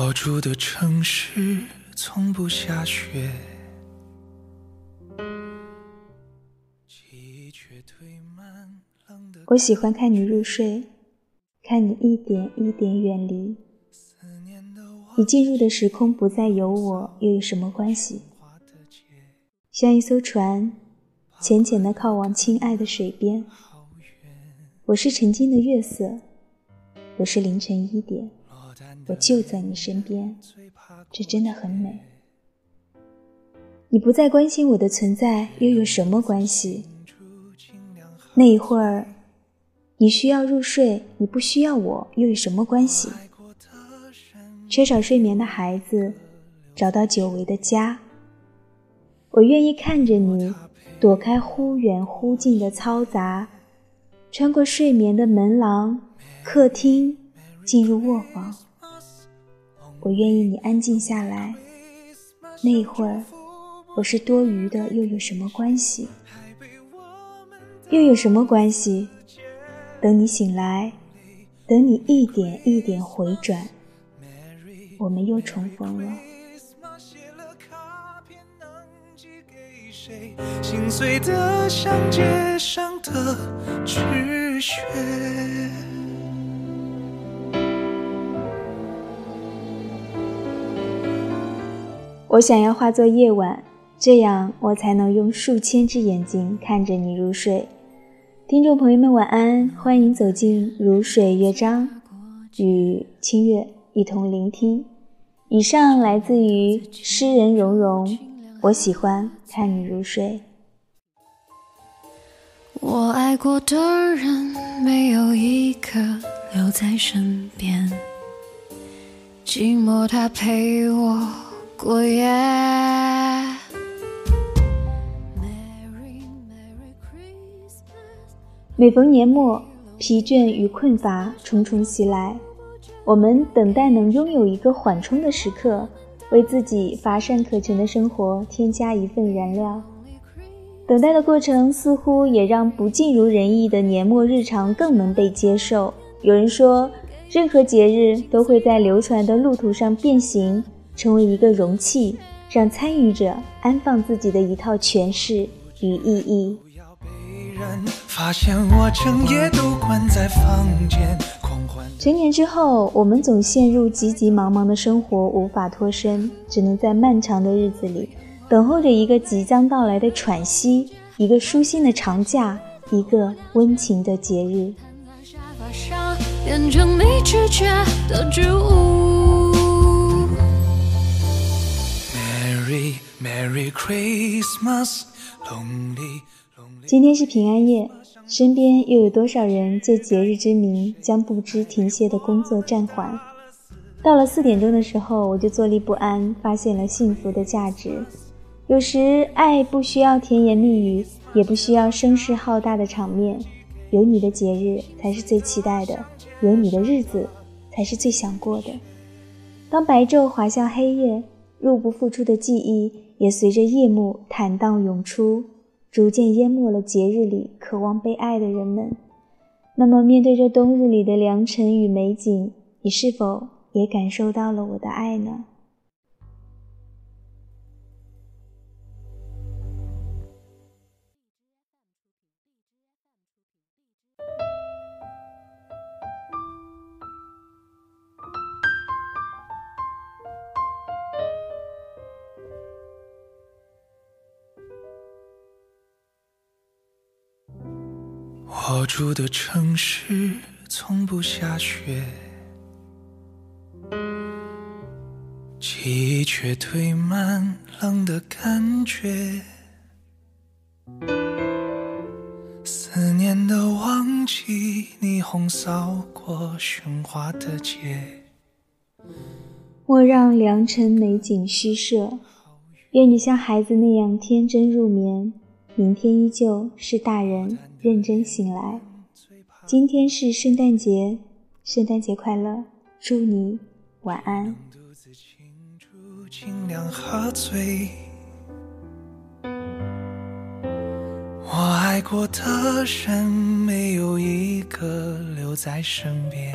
我住的城市从不下雪，我喜欢看你入睡，看你一点一点远离。你进入的时空不再有我，又有什么关系？像一艘船，浅浅的靠往亲爱的水边。我是沉静的月色，我是凌晨一点，我就在你身边，这真的很美。你不再关心我的存在，又有什么关系？那一会儿，你需要入睡，你不需要我，又有什么关系？缺少睡眠的孩子，找到久违的家。我愿意看着你躲开忽远忽近的嘈杂，穿过睡眠的门廊、客厅，进入卧房。我愿意你安静下来，那一会儿，我是多余的，又有什么关系？又有什么关系？等你醒来，等你一点一点回转。我们又重逢了。心碎的像街上的纸屑。我想要化作夜晚，这样我才能用数千只眼睛看着你入睡。听众朋友们，晚安，欢迎走进如水乐章与清月。一同聆听。以上来自于诗人蓉蓉。我喜欢看你入睡。我爱过的人没有一个留在身边，寂寞他陪我过夜。每逢年末，疲倦与困乏重重袭来。我们等待能拥有一个缓冲的时刻，为自己乏善可陈的生活添加一份燃料。等待的过程似乎也让不尽如人意的年末日常更能被接受。有人说，任何节日都会在流传的路途上变形，成为一个容器，让参与者安放自己的一套诠释与意义。发现我整夜都关在房间。成年之后，我们总陷入急急忙忙的生活，无法脱身，只能在漫长的日子里等候着一个即将到来的喘息，一个舒心的长假，一个温情的节日。今天是平安夜。身边又有多少人借节日之名将不知停歇的工作暂缓？到了四点钟的时候，我就坐立不安，发现了幸福的价值。有时，爱不需要甜言蜜语，也不需要声势浩大的场面，有你的节日才是最期待的，有你的日子才是最想过的。当白昼滑向黑夜，入不敷出的记忆也随着夜幕坦荡涌出。逐渐淹没了节日里渴望被爱的人们。那么，面对着冬日里的良辰与美景，你是否也感受到了我的爱呢？我住的城市从不下雪，记忆却堆满冷的感觉。思念的旺季，霓虹扫过喧哗的街。莫让良辰美景虚设，愿你像孩子那样天真入眠。明天依旧是大人认真醒来。今天是圣诞节，圣诞节快乐！祝你晚安。我爱过的人没有一个留在身边。